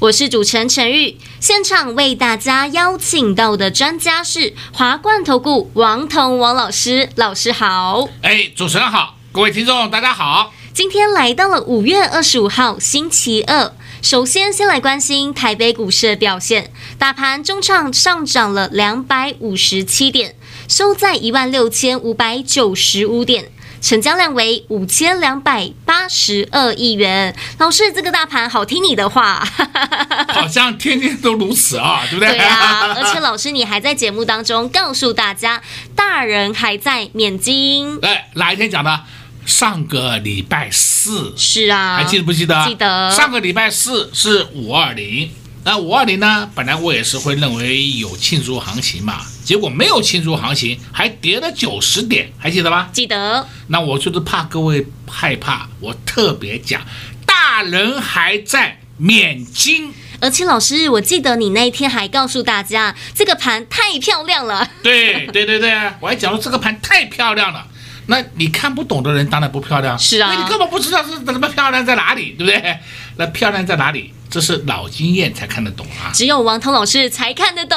我是主持人陈玉。现场为大家邀请到的专家是华冠投顾王彤王老师，老师好。哎，主持人好，各位听众大家好。今天来到了五月二十五号星期二，首先先来关心台北股市的表现，大盘中场上涨了两百五十七点，收在一万六千五百九十五点。成交量为五千两百八十二亿元。老师，这个大盘好听你的话，好像天天都如此啊，对不对？对啊，而且老师你还在节目当中告诉大家，大人还在免经。哎，哪一天讲的？上个礼拜四。是啊，还记得不记得？记得。上个礼拜四是五二零。那五二零呢？本来我也是会认为有庆祝行情嘛，结果没有庆祝行情，还跌了九十点，还记得吗？记得。那我就是怕各位害怕，我特别讲，大人还在免金。而且老师，我记得你那一天还告诉大家，这个盘太漂亮了。对对对对，我还讲说这个盘太漂亮了。那你看不懂的人当然不漂亮，是啊，你根本不知道是怎么漂亮在哪里，对不对？那漂亮在哪里？这是老经验才看得懂啊！只有王彤老师才看得懂。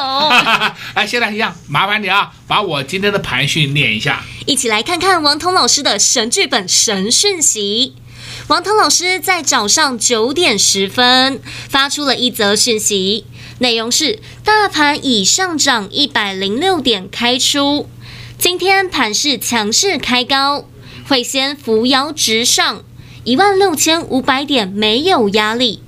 哎，现在一样，麻烦你啊，把我今天的盘讯念一下。一起来看看王彤老师的神剧本神讯息。王彤老师在早上九点十分发出了一则讯息，内容是：大盘已上涨一百零六点开出，今天盘势强势开高，会先扶摇直上一万六千五百点，没有压力。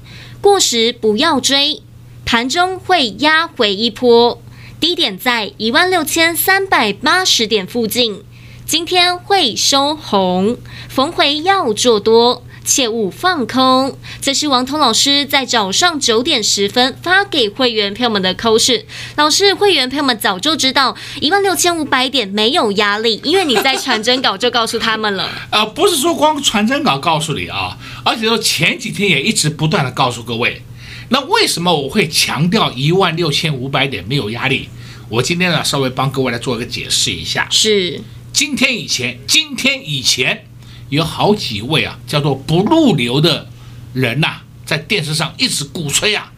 过时不要追，盘中会压回一波，低点在一万六千三百八十点附近。今天会收红，逢回要做多，切勿放空。这是王通老师在早上九点十分发给会员朋友们的扣讯。老师，会员朋友们早就知道一万六千五百点没有压力，因为你在传真稿就告诉他们了。呃，不是说光传真稿告诉你啊。而且说前几天也一直不断的告诉各位，那为什么我会强调一万六千五百点没有压力？我今天呢稍微帮各位来做一个解释一下。是，今天以前，今天以前有好几位啊叫做不入流的人呐、啊，在电视上一直鼓吹啊，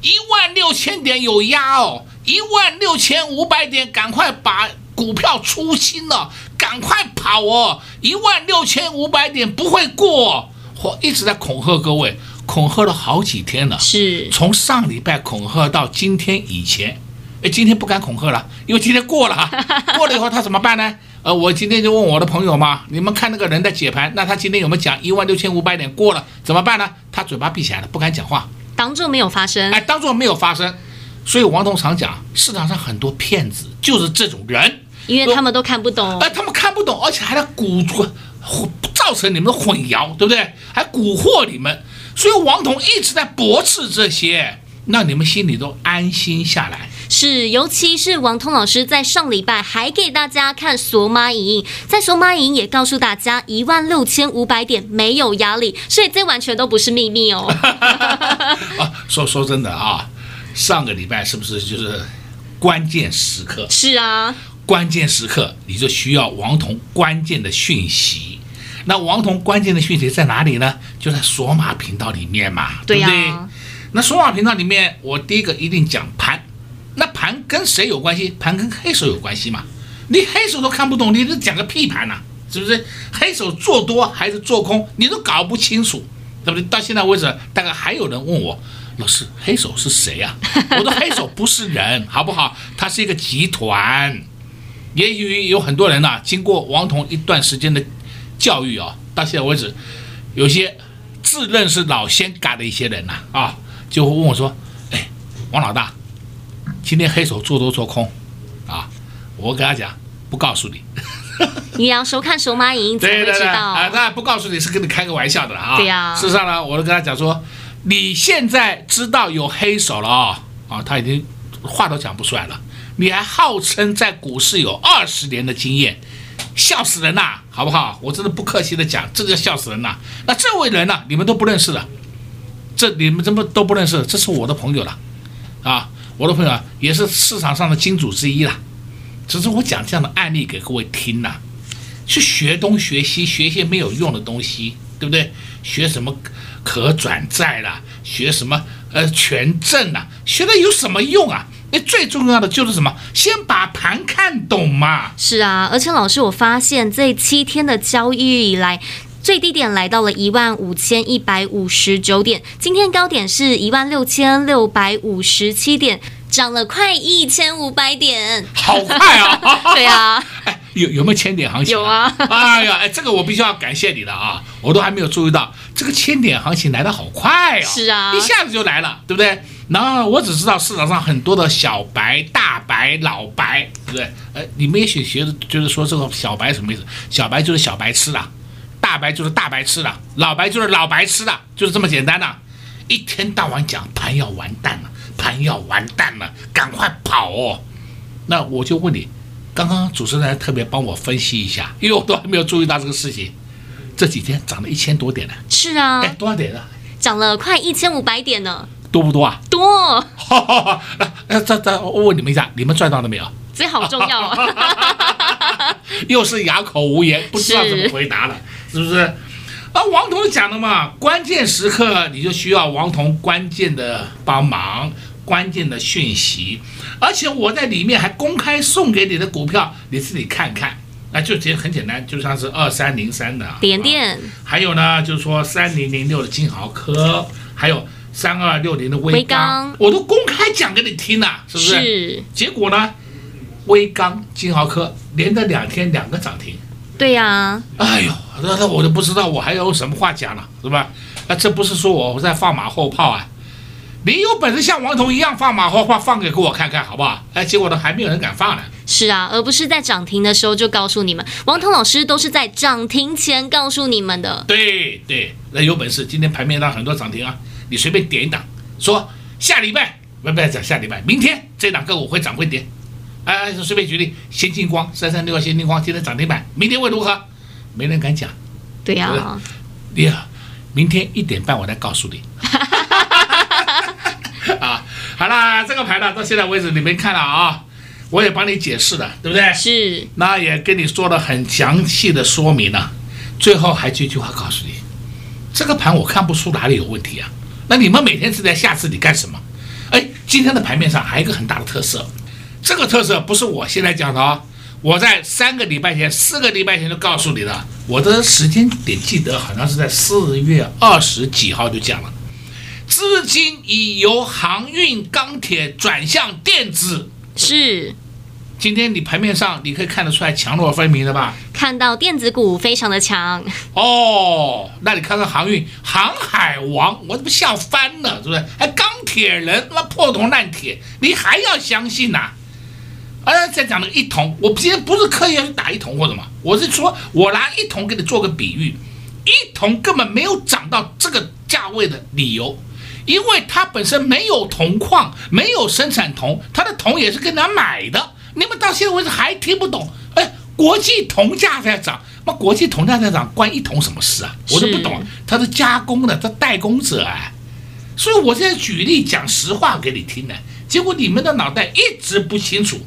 一万六千点有压哦，一万六千五百点赶快把股票出清了，赶快跑哦，一万六千五百点不会过。我一直在恐吓各位，恐吓了好几天了，是从上礼拜恐吓到今天以前，哎，今天不敢恐吓了，因为今天过了，过了以后他怎么办呢？呃，我今天就问我的朋友嘛，你们看那个人在解盘，那他今天有没有讲一万六千五百点过了，怎么办呢？他嘴巴闭起来了，不敢讲话，当做没有发生，哎，当做没有发生。所以王彤常讲，市场上很多骗子就是这种人，因为他们都看不懂，哎，他们看不懂，而且还在鼓吹。造成你们的混淆，对不对？还蛊惑你们，所以王彤一直在驳斥这些，让你们心里都安心下来。是，尤其是王彤老师在上礼拜还给大家看索马影音，在索马影音也告诉大家一万六千五百点没有压力，所以这完全都不是秘密哦。啊，说说真的啊，上个礼拜是不是就是关键时刻？是啊。关键时刻，你就需要王彤关键的讯息。那王彤关键的讯息在哪里呢？就在索马频道里面嘛，对不对？那索马频道里面，我第一个一定讲盘。那盘跟谁有关系？盘跟黑手有关系嘛？你黑手都看不懂，你这讲个屁盘呐，是不是？黑手做多还是做空，你都搞不清楚，对不对？到现在为止，大概还有人问我，老师，黑手是谁呀？我说黑手不是人，好不好？他是一个集团。也许有很多人呐、经过王彤一段时间的教育啊，到现在为止，有些自认是老仙嘎的一些人呐啊，啊，就会问我说：“哎，王老大，今天黑手做多做空啊？”我跟他讲，不告诉你。你要收看索马影音才会知道。啊，那不告诉你是跟你开个玩笑的啊。对呀、啊。事实上呢，我都跟他讲说，你现在知道有黑手了啊啊，他已经话都讲不出来了。你还号称在股市有二十年的经验，笑死人呐，好不好？我真的不客气的讲，这个笑死人呐。那这位人呢，你们都不认识的，这你们怎么都不认识？这是我的朋友了，啊，我的朋友啊，也是市场上的金主之一啦。只是我讲这样的案例给各位听呐，去学东学西，学一些没有用的东西，对不对？学什么可转债啦，学什么呃权证呐，学了有什么用啊？那最重要的就是什么？先把盘看懂嘛。是啊，而且老师，我发现这七天的交易以来，最低点来到了一万五千一百五十九点，今天高点是一万六千六百五十七点，涨了快一千五百点，好快啊！对啊，哎，有有没有千点行情？有啊！哎呀，哎，这个我必须要感谢你的啊！我都还没有注意到这个千点行情来的好快啊！是啊，一下子就来了，对不对？然后我只知道市场上很多的小白、大白、老白，对不对？呃，你们也许觉得就是说这个小白什么意思？小白就是小白痴了，大白就是大白痴的，老白就是老白痴的，就是这么简单的。一天到晚讲盘要完蛋了，盘要完蛋了，赶快跑哦！那我就问你，刚刚主持人特别帮我分析一下，因为我都还没有注意到这个事情，这几天涨了一千多点呢。是啊，哎，多少点呢？涨了快一千五百点呢。多不多啊？多。那这这，我问你们一下，你们赚到了没有？这好重要啊！又是哑口无言，不知道怎么回答了，是，不是？啊，王彤讲的嘛，关键时刻你就需要王彤关键的帮忙，关键的讯息，而且我在里面还公开送给你的股票，你自己看看。那就其实很简单，就像是二三零三的点点，还有呢，就是说三零零六的金豪科，还有。三二六零的威刚，我都公开讲给你听了，是不是？是。结果呢，威刚、金豪科连着两天两个涨停。对呀、啊。哎呦，那那我都不知道我还有什么话讲了，是吧？那这不是说我在放马后炮啊？你有本事像王彤一样放马后炮，放给给我看看，好不好？哎，结果呢，还没有人敢放呢。是啊，而不是在涨停的时候就告诉你们，王彤老师都是在涨停前告诉你们的。对对，那有本事，今天盘面上很多涨停啊。你随便点一档，说下礼拜不不讲下礼拜，明天这档个股会涨会跌，哎，随便举例，先进光三三六二，先进光今天涨停板，明天会如何？没人敢讲。对呀、啊，你好，明天一点半我再告诉你。啊，好啦，这个盘呢，到现在为止你没看了啊，我也帮你解释了，对不对？是。那也跟你说了很详细的说明了，最后还一句话告诉你，这个盘我看不出哪里有问题啊。那你们每天是在吓自己干什么？哎，今天的盘面上还有一个很大的特色，这个特色不是我现在讲的哦，我在三个礼拜前、四个礼拜前就告诉你了，我的时间点记得好像是在四月二十几号就讲了，资金已由航运、钢铁转向电子，是。今天你盘面上你可以看得出来强弱分明的吧？看到电子股非常的强哦，那你看看航运，航海王，我怎么笑翻了，是不是？还钢铁人，那破铜烂铁，你还要相信呐、啊？呃，再讲那个一铜，我今天不是刻意要去打一铜或者什么，我是说我拿一铜给你做个比喻，一铜根本没有涨到这个价位的理由，因为它本身没有铜矿，没有生产铜，它的铜也是跟人家买的。你们到现在为止还听不懂？哎，国际铜价在涨，那国际铜价在涨，关一铜什么事啊？我都不懂。它是加工的，它代工者啊。所以我现在举例讲实话给你听呢。结果你们的脑袋一直不清楚。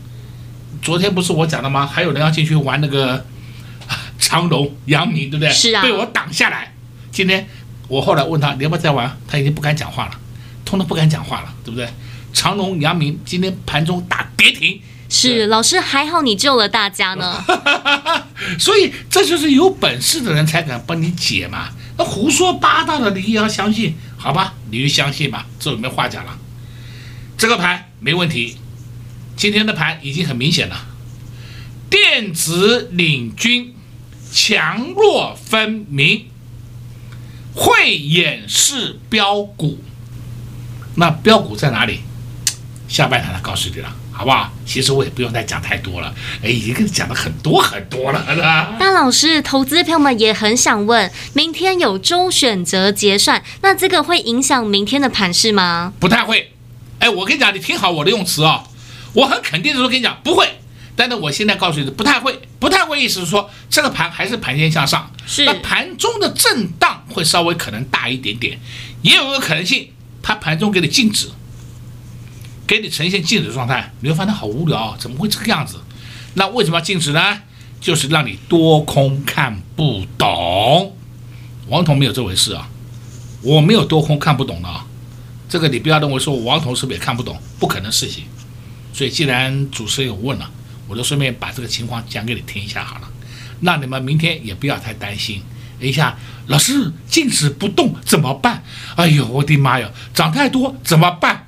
昨天不是我讲的吗？还有人要进去玩那个 长隆、阳明，对不对？是啊。被我挡下来。今天我后来问他你要不要再玩，他已经不敢讲话了，通通不敢讲话了，对不对？长隆、阳明今天盘中打跌停。是老师，还好你救了大家呢。所以这就是有本事的人才敢帮你解嘛。那胡说八道的你也要相信，好吧？你就相信吧，这里没话讲了。这个盘没问题，今天的盘已经很明显了，电子领军，强弱分明，会演示飙股。那标股在哪里？下半场他告诉你了。好不好？其实我也不用再讲太多了，哎，已经跟你讲了很多很多了，是吧？大老师，投资朋友们也很想问，明天有周选择结算，那这个会影响明天的盘势吗？不太会，哎，我跟你讲，你听好我的用词哦，我很肯定的说跟你讲不会。但是我现在告诉你，不太会，不太会，意思是说这个盘还是盘先向上，是那盘中的震荡会稍微可能大一点点，也有个可能性，它盘中给你静止，给你呈现静止状态，你会发现好无聊，啊怎么会这个样子？那为什么要静止呢？就是让你多空看不懂。王彤没有这回事啊，我没有多空看不懂的啊，这个你不要认为说王彤是不是也看不懂，不可能事情。所以既然主持人有问了。我就顺便把这个情况讲给你听一下好了，那你们明天也不要太担心。等一下，老师静止不动怎么办？哎呦，我的妈呀，涨太多怎么办？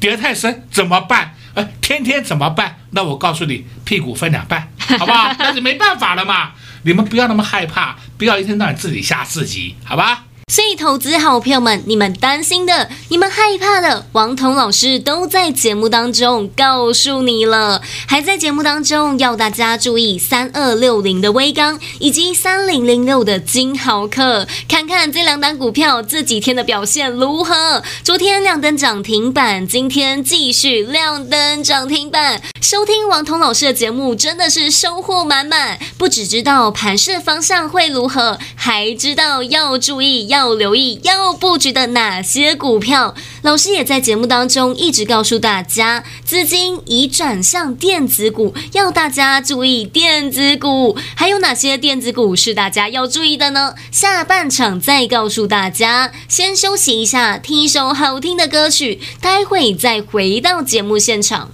跌太深怎么办？哎，天天怎么办？那我告诉你，屁股分两半，好不好？那是没办法了嘛。你们不要那么害怕，不要一天到晚自己吓自己，好吧？所以，投资好朋友们，你们担心的、你们害怕的，王彤老师都在节目当中告诉你了。还在节目当中要大家注意三二六零的威刚以及三零零六的金豪科，看看这两档股票这几天的表现如何。昨天亮灯涨停板，今天继续亮灯涨停板。收听王彤老师的节目真的是收获满满，不只知道盘势方向会如何，还知道要注意要。要留意要布局的哪些股票？老师也在节目当中一直告诉大家，资金已转向电子股，要大家注意电子股。还有哪些电子股是大家要注意的呢？下半场再告诉大家。先休息一下，听一首好听的歌曲，待会再回到节目现场。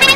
快，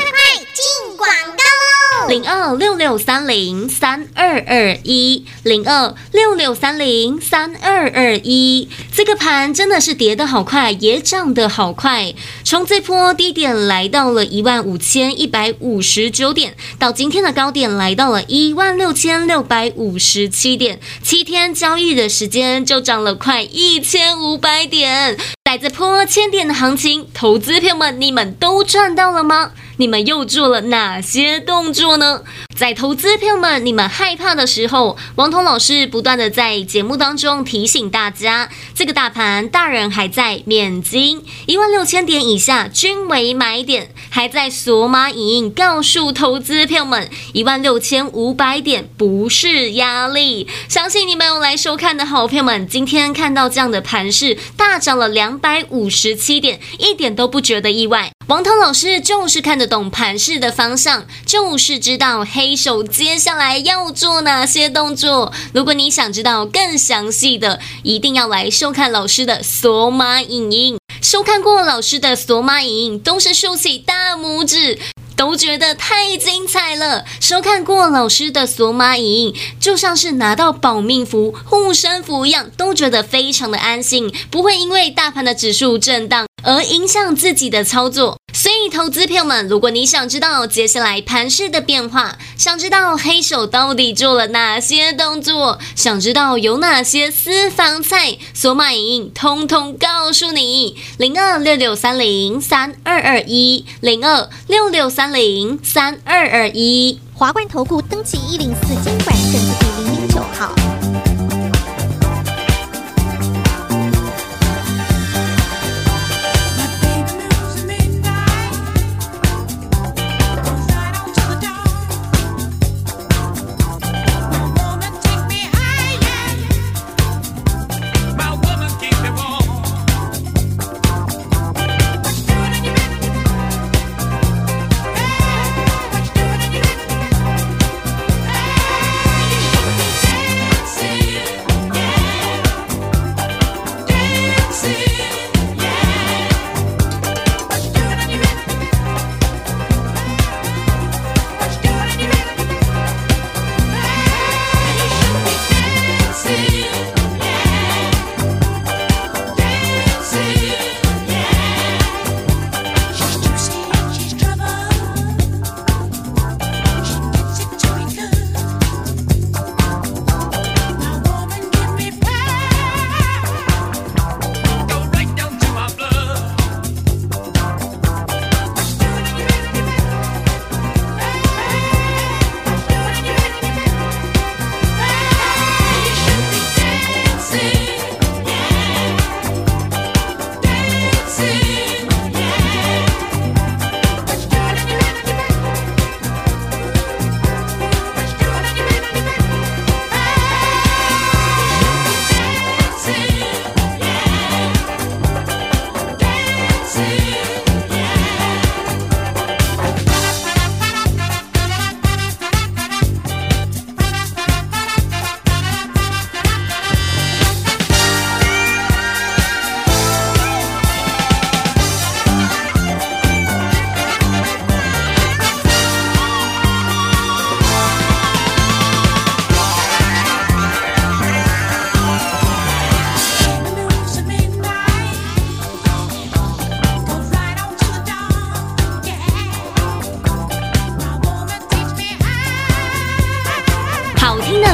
进广告。零二六六三零三二二一，零二六六三零三二二一，这个盘真的是跌得好快，也涨得好快。从这波低点来到了一万五千一百五十九点，到今天的高点来到了一万六千六百五十七点，七天交易的时间就涨了快一千五百点。在这波千点的行情，投资朋友们，你们都赚到了吗？你们又做了哪些动作呢？在投资朋友们，你们害怕的时候，王彤老师不断的在节目当中提醒大家，这个大盘大人还在免金，一万六千点以下均为买点，还在索马影音告诉投资朋友们，一万六千五百点不是压力。相信你们有来收看的好朋友们，今天看到这样的盘势大涨了两百五十七点，一点都不觉得意外。王彤老师就是看得懂盘势的方向，就是知道黑手接下来要做哪些动作。如果你想知道更详细的，一定要来收看老师的索马影音。收看过老师的索马影音，都是竖起大拇指。都觉得太精彩了！收看过老师的索马影音，就像是拿到保命符、护身符一样，都觉得非常的安心，不会因为大盘的指数震荡而影响自己的操作。以，投资朋友们，如果你想知道接下来盘势的变化，想知道黑手到底做了哪些动作，想知道有哪些私房菜，索马影音通通告诉你。零二六六三零三二二一，零二六六三零三二二一，华冠投顾登记一零四监管证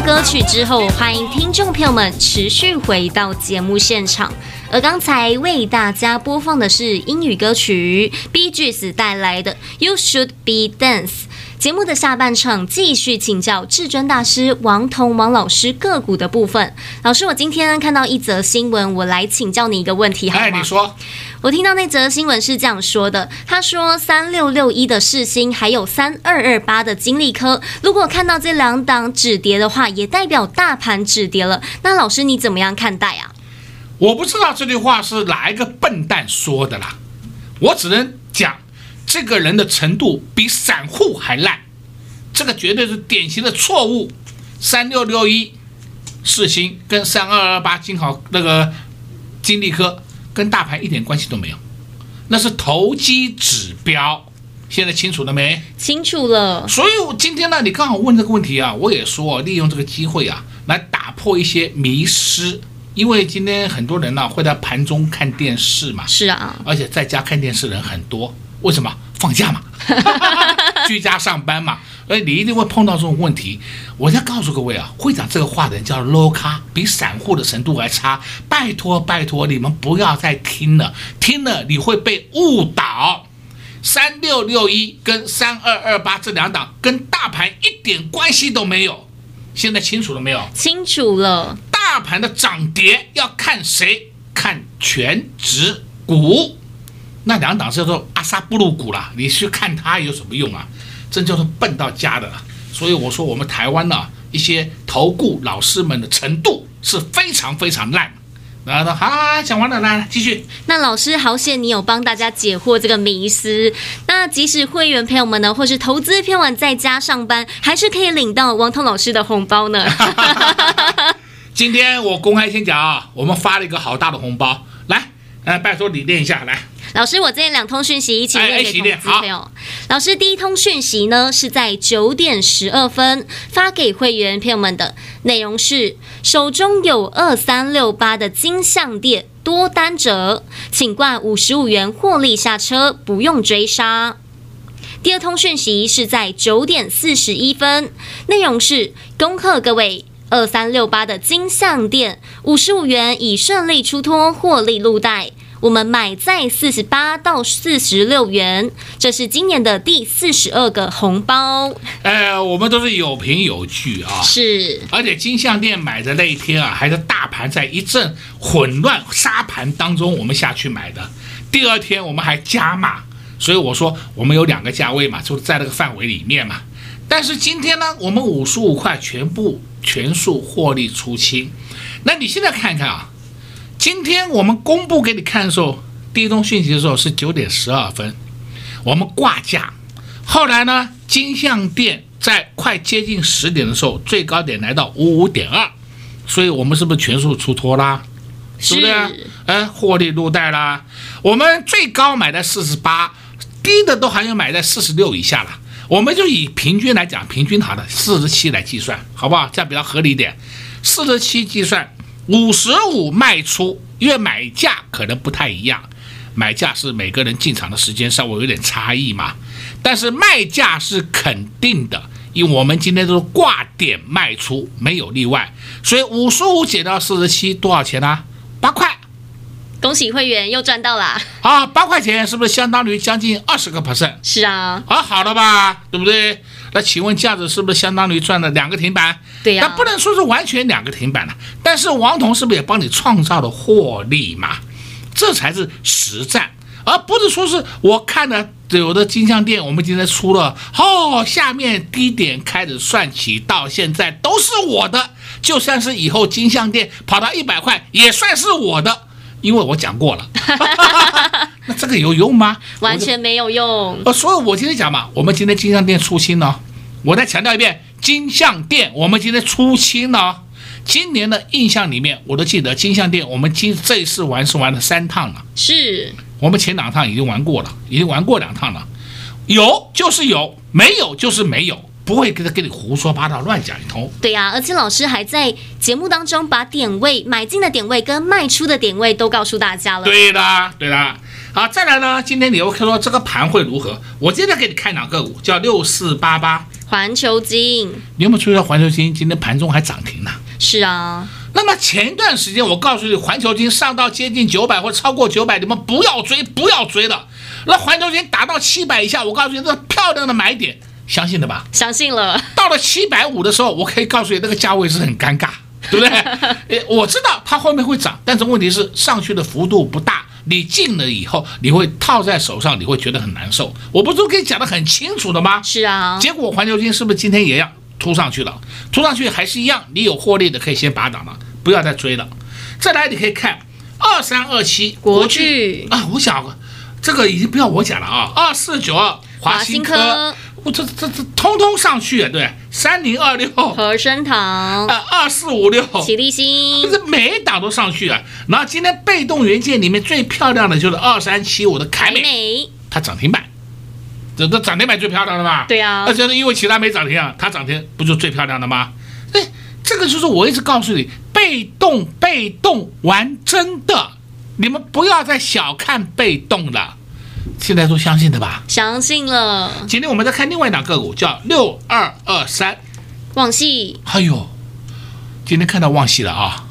歌曲之后，欢迎听众朋友们持续回到节目现场。而刚才为大家播放的是英语歌曲，BGS 带来的《You Should Be Dance》。节目的下半场继续请教至尊大师王彤王老师个股的部分。老师，我今天看到一则新闻，我来请教你一个问题，好吗？哎，你说。我听到那则新闻是这样说的，他说三六六一的世星还有三二二八的金利科，如果看到这两档止跌的话，也代表大盘止跌了。那老师你怎么样看待啊？我不知道这句话是哪一个笨蛋说的啦，我只能讲。这个人的程度比散户还烂，这个绝对是典型的错误。三六六一四星跟三二二八金豪那个金利科跟大盘一点关系都没有，那是投机指标。现在清楚了没？清楚了。所以今天呢，你刚好问这个问题啊，我也说利用这个机会啊，来打破一些迷失。因为今天很多人呢会在盘中看电视嘛，是啊，而且在家看电视的人很多。为什么放假嘛？居家上班嘛？所以，你一定会碰到这种问题。我再告诉各位啊，会讲这个话的人叫 low 咖，比散户的程度还差。拜托拜托，你们不要再听了，听了你会被误导。三六六一跟三二二八这两档跟大盘一点关系都没有。现在清楚了没有？清楚了。大盘的涨跌要看谁？看全指股。那两档叫做阿萨布鲁股啦，你去看它有什么用啊？真叫做笨到家的。所以我说我们台湾呢，一些投顾老师们的程度是非常非常烂。然后呢，好，讲完了，来继续。那老师好险，你有帮大家解惑这个迷思。那即使会员朋友们呢，或是投资偏晚在家上班，还是可以领到王彤老师的红包呢。今天我公开先讲啊，我们发了一个好大的红包，来，呃，拜托你念一下，来。老师，我这两通讯息一起念给投资朋友。老师，第一通讯息呢是在九点十二分发给会员朋友们的，内容是手中有二三六八的金项店多单者，请挂五十五元获利下车，不用追杀。第二通讯息是在九点四十一分，内容是恭贺各位二三六八的金项店五十五元已顺利出脱获利入袋。我们买在四十八到四十六元，这是今年的第四十二个红包。呃，我们都是有凭有据啊。是，而且金项店买的那一天啊，还是大盘在一阵混乱沙盘当中，我们下去买的。第二天我们还加码，所以我说我们有两个价位嘛，就在那个范围里面嘛。但是今天呢，我们五十五块全部全数获利出清。那你现在看一看啊。今天我们公布给你看的时候，第一通讯息的时候是九点十二分，我们挂价。后来呢，金像店在快接近十点的时候，最高点来到五五点二，所以我们是不是全数出脱啦？是不是？哎，获利入袋啦。我们最高买在四十八，低的都还要买在四十六以下了。我们就以平均来讲，平均好的四十七来计算，好不好？这样比较合理一点，四十七计算。五十五卖出，因为买价可能不太一样，买价是每个人进场的时间稍微有点差异嘛，但是卖价是肯定的，因为我们今天都是挂点卖出，没有例外，所以五十五减到四十七多少钱呢、啊？八块，恭喜会员又赚到了啊！八块钱是不是相当于将近二十个 percent？是啊，啊，好了吧，对不对？那请问价值是不是相当于赚了两个停板？对呀，那不能说是完全两个停板了。但是王彤是不是也帮你创造了获利嘛？这才是实战，而不是说是我看了有的金像电，我们今天出了哦，下面低点开始算起到现在都是我的，就算是以后金像电跑到一百块也算是我的，因为我讲过了。那这个有用吗？完全没有用。呃，所以我今天讲嘛，我们今天金像店出新了。我再强调一遍，金像店我们今天出新了。今年的印象里面，我都记得金像店，我们今这一次玩是玩了三趟了。是，我们前两趟已经玩过了，已经玩过两趟了。有就是有，没有就是没有，不会跟他跟你胡说八道乱讲一通。对呀、啊，而且老师还在节目当中把点位买进的点位跟卖出的点位都告诉大家了。对的，对的。好，再来呢，今天你又说这个盘会如何？我接着给你看两个股，叫六四八八环球金，你有没有注意到环球金今天盘中还涨停呢？是啊。那么前一段时间我告诉你，环球金上到接近九百或超过九百，你们不要追，不要追了。那环球金达到七百以下，我告诉你，这是漂亮的买点，相信的吧？相信了。到了七百五的时候，我可以告诉你，那个价位是很尴尬，对不对？诶，我知道它后面会涨，但是问题是上去的幅度不大。你进了以后，你会套在手上，你会觉得很难受。我不是都跟你讲得很清楚的吗？是啊。结果环球金是不是今天也要突上去了？突上去还是一样，你有获利的可以先拔档了，不要再追了。再来，你可以看二三二七国巨啊，我想这个已经不要我讲了啊，二四九二华新科。我这这这通通上去啊，对，三零二六和生堂，呃，二四五六启力新，这每一档都上去啊。然后今天被动元件里面最漂亮的就是二三七五的凯美，美它涨停板，这这涨停板最漂亮的吧？对啊，那就是因为其他没涨停啊，它涨停不就最漂亮的吗？哎，这个就是我一直告诉你，被动被动玩真的，你们不要再小看被动了。现在都相信的吧？相信了。今天我们再看另外一档个股，叫六二二三，旺系。哎呦，今天看到旺系了啊，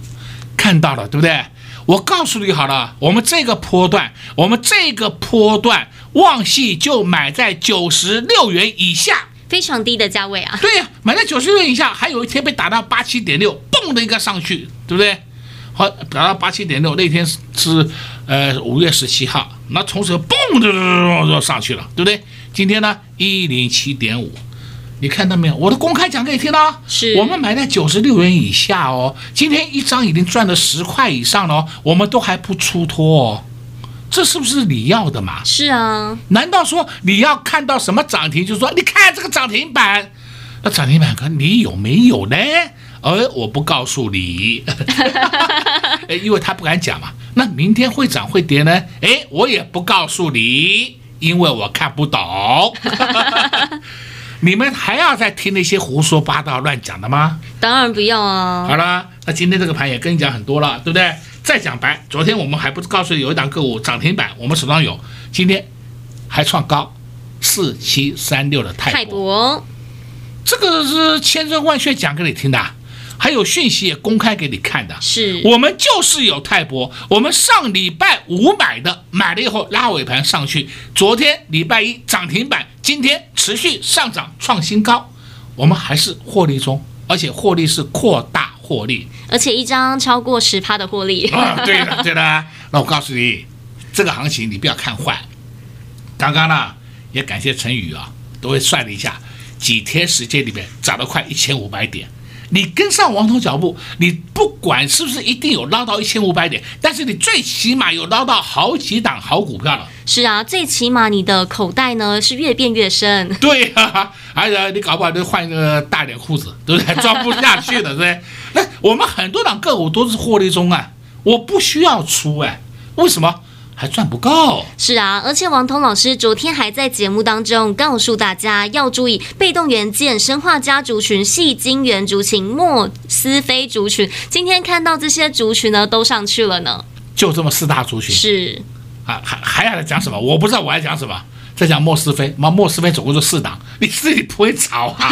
看到了对不对？我告诉你好了，我们这个波段，我们这个波段，旺系就买在九十六元以下，非常低的价位啊。对呀，买在九十六元以下，还有一天被打到八七点六，嘣的一个上去，对不对？好，打到八七点六，那天是是呃五月十七号，那从此嘣的就上去了，对不对？今天呢一零七点五，你看到没有？我都公开讲给你听了，是我们买在九十六元以下哦，今天一张已经赚了十块以上了哦，我们都还不出脱哦，这是不是你要的嘛？是啊，难道说你要看到什么涨停，就是说你看这个涨停板，那涨停板看你有没有呢？而我不告诉你，因为他不敢讲嘛。那明天会涨会跌呢？诶，我也不告诉你，因为我看不懂。你们还要再听那些胡说八道、乱讲的吗？当然不要啊。好了，那今天这个盘也跟你讲很多了，对不对？再讲白，昨天我们还不是告诉你有一档个股涨停板，我们手上有，今天还创高，四七三六的泰博。泰博，这个是千真万确讲给你听的。还有讯息也公开给你看的，是。我们就是有泰博，我们上礼拜五买的，买了以后拉尾盘上去，昨天礼拜一涨停板，今天持续上涨创新高，我们还是获利中，而且获利是扩大获利，而且一张超过十趴的获利。啊，对的对的，那我告诉你，这个行情你不要看坏，刚刚呢也感谢陈宇啊，都会算了一下，几天时间里面涨了快一千五百点。你跟上王彤脚步，你不管是不是一定有捞到一千五百点，但是你最起码有捞到好几档好股票了。是啊，最起码你的口袋呢是越变越深。对啊，而且你搞不好就换一个大点裤子，对不对？装不下去了，对不对？那我们很多档个股都是获利中啊，我不需要出哎，为什么？还赚不够，是啊，而且王彤老师昨天还在节目当中告诉大家要注意被动元件、生化家族群、细晶圆族群、莫斯菲族群。今天看到这些族群呢，都上去了呢。就这么四大族群是啊，还还要讲什么？我不知道我还讲什么，在讲莫斯菲，妈莫斯菲总共就四档，你自己不会炒啊？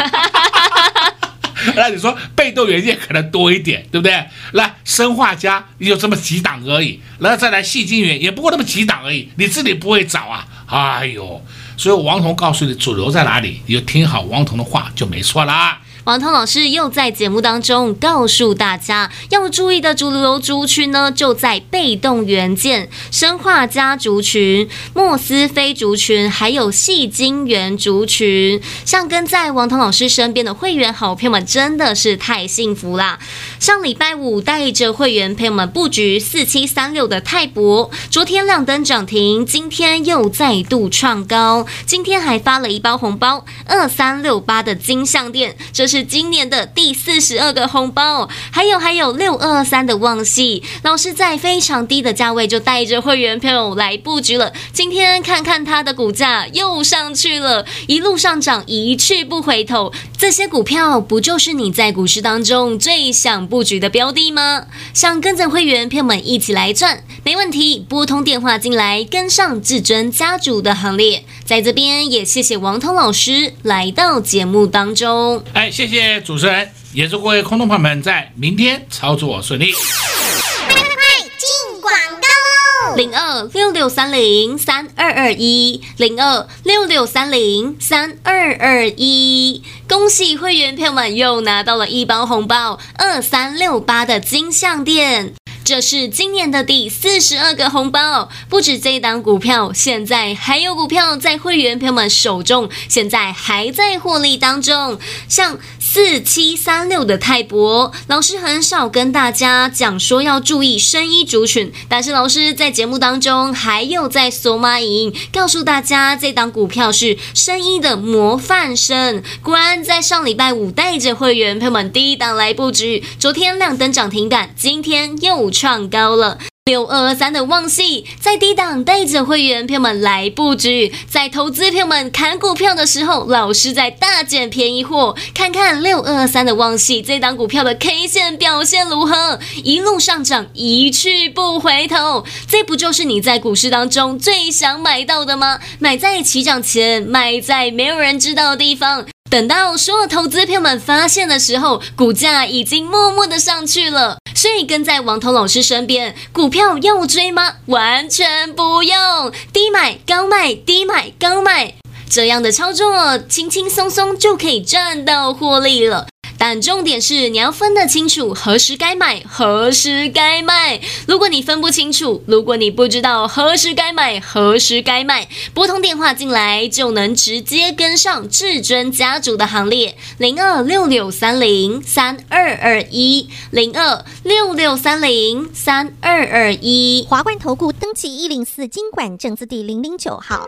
那你说被动元件可能多一点，对不对？来，生化家也就这么几档而已，然后再来细晶元也不过那么几档而已，你自己不会找啊？哎呦，所以王彤告诉你主流在哪里，你就听好王彤的话就没错了。王涛老师又在节目当中告诉大家，要注意的主流族群呢，就在被动元件、生化家族群、莫斯菲族群，还有细晶圆族群。像跟在王涛老师身边的会员好朋友们，真的是太幸福啦！上礼拜五带着会员朋友们布局四七三六的泰博，昨天亮灯涨停，今天又再度创高，今天还发了一包红包，二三六八的金像电，这是今年的第四十二个红包。还有还有六二三的旺矽，老师在非常低的价位就带着会员朋友来布局了。今天看看它的股价又上去了，一路上涨，一去不回头。这些股票不就是你在股市当中最想布局的标的吗？想跟着会员朋友们一起来赚，没问题，拨通电话进来，跟上至尊家族的行列。在这边也谢谢王涛老师来到节目当中。哎，谢谢主持人，也祝各位空洞朋友们在明天操作顺利。快快快，进广告喽！零二六六三零三二二一，零二六六三零三二二一，恭喜会员朋友们又拿到了一包红包，二三六八的金像电。这是今年的第四十二个红包，不止这一档股票，现在还有股票在会员朋友们手中，现在还在获利当中。像四七三六的泰博，老师很少跟大家讲说要注意生衣族群，但是老师在节目当中还有在索马影告诉大家，这档股票是生衣的模范生。果然在上礼拜五带着会员朋友们第一档来布局，昨天亮灯涨停板，今天又。创高了六二二三的旺矽，在低档带着会员朋友们来布局，在投资朋友们砍股票的时候，老师在大捡便宜货。看看六二二三的旺矽这档股票的 K 线表现如何？一路上涨，一去不回头，这不就是你在股市当中最想买到的吗？买在起涨前，卖在没有人知道的地方。等到所有投资朋友们发现的时候，股价已经默默的上去了。所以跟在王彤老师身边，股票要追吗？完全不用，低买高卖，低买高卖，这样的操作轻轻松松就可以赚到获利了。但重点是你要分得清楚何时该买，何时该卖。如果你分不清楚，如果你不知道何时该买，何时该卖，拨通电话进来就能直接跟上至尊家族的行列。零二六六三零三二二一，零二六六三零三二二一。华冠投顾登记一零四金管证字第零零九号。